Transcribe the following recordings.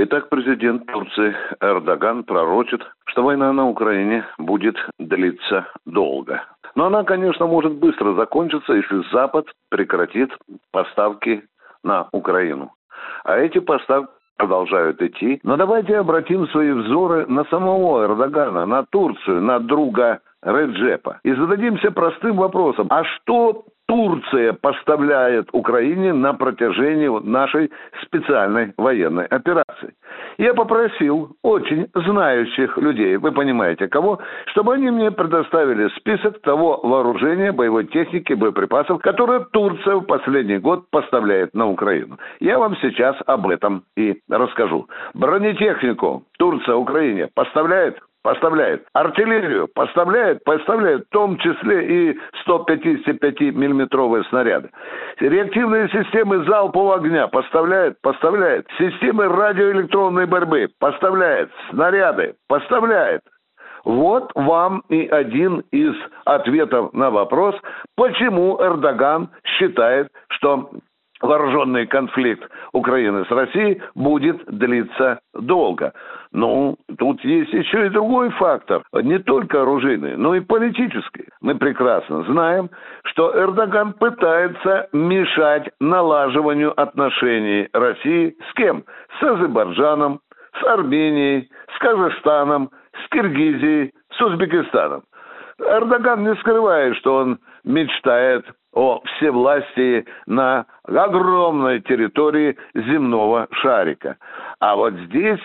Итак, президент Турции Эрдоган пророчит, что война на Украине будет длиться долго. Но она, конечно, может быстро закончиться, если Запад прекратит поставки на Украину. А эти поставки продолжают идти. Но давайте обратим свои взоры на самого Эрдогана, на Турцию, на друга Реджепа. И зададимся простым вопросом. А что Турция поставляет Украине на протяжении нашей специальной военной операции. Я попросил очень знающих людей, вы понимаете кого, чтобы они мне предоставили список того вооружения, боевой техники, боеприпасов, которые Турция в последний год поставляет на Украину. Я вам сейчас об этом и расскажу. Бронетехнику Турция Украине поставляет поставляет. Артиллерию поставляет, поставляет в том числе и 155-миллиметровые снаряды. Реактивные системы залпового огня поставляет, поставляет. Системы радиоэлектронной борьбы поставляет. Снаряды поставляет. Вот вам и один из ответов на вопрос, почему Эрдоган считает, что вооруженный конфликт Украины с Россией будет длиться долго. Ну, тут есть еще и другой фактор, не только оружейный, но и политический. Мы прекрасно знаем, что Эрдоган пытается мешать налаживанию отношений России с кем? С Азербайджаном, с Арменией, с Казахстаном, с Киргизией, с Узбекистаном. Эрдоган не скрывает, что он мечтает о всевластии на огромной территории земного шарика. А вот здесь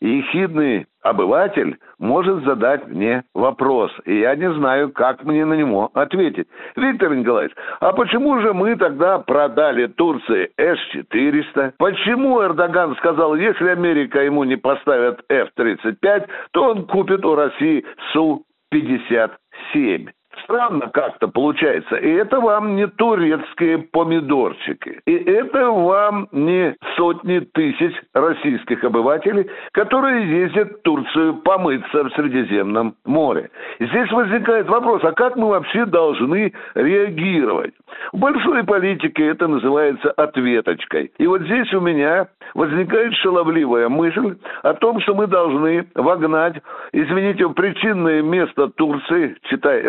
ехидный обыватель может задать мне вопрос, и я не знаю, как мне на него ответить. Виктор Николаевич, а почему же мы тогда продали Турции С-400? Почему Эрдоган сказал, если Америка ему не поставит F-35, то он купит у России Су-57? Странно как-то получается. И это вам не турецкие помидорчики. И это вам не сотни тысяч российских обывателей, которые ездят в Турцию помыться в Средиземном море. Здесь возникает вопрос, а как мы вообще должны реагировать? В большой политике это называется ответочкой. И вот здесь у меня возникает шаловливая мысль о том, что мы должны вогнать, извините, причинное место Турции, читай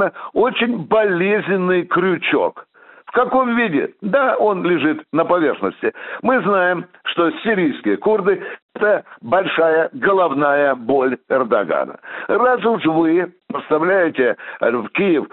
Эрдогана, очень болезненный крючок. В каком виде? Да, он лежит на поверхности. Мы знаем, что сирийские курды – это большая головная боль Эрдогана. Раз уж вы поставляете в Киев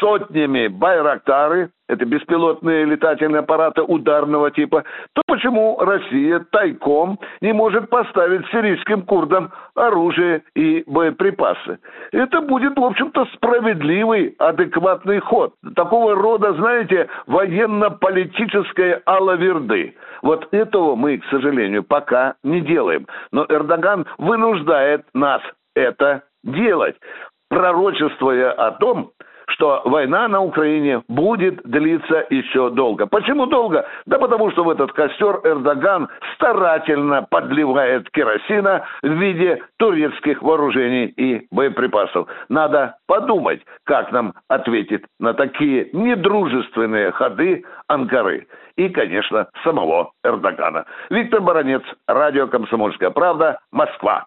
сотнями байрактары, это беспилотные летательные аппараты ударного типа, то почему Россия тайком не может поставить сирийским курдам оружие и боеприпасы? Это будет, в общем-то, справедливый, адекватный ход. Такого рода, знаете, военно-политической алаверды. Вот этого мы, к сожалению, пока не делаем. Но Эрдоган вынуждает нас это делать, пророчествуя о том, что война на Украине будет длиться еще долго. Почему долго? Да потому что в этот костер Эрдоган старательно подливает керосина в виде турецких вооружений и боеприпасов. Надо подумать, как нам ответить на такие недружественные ходы Анкары. И, конечно, самого Эрдогана. Виктор Баранец, Радио «Комсомольская правда», Москва.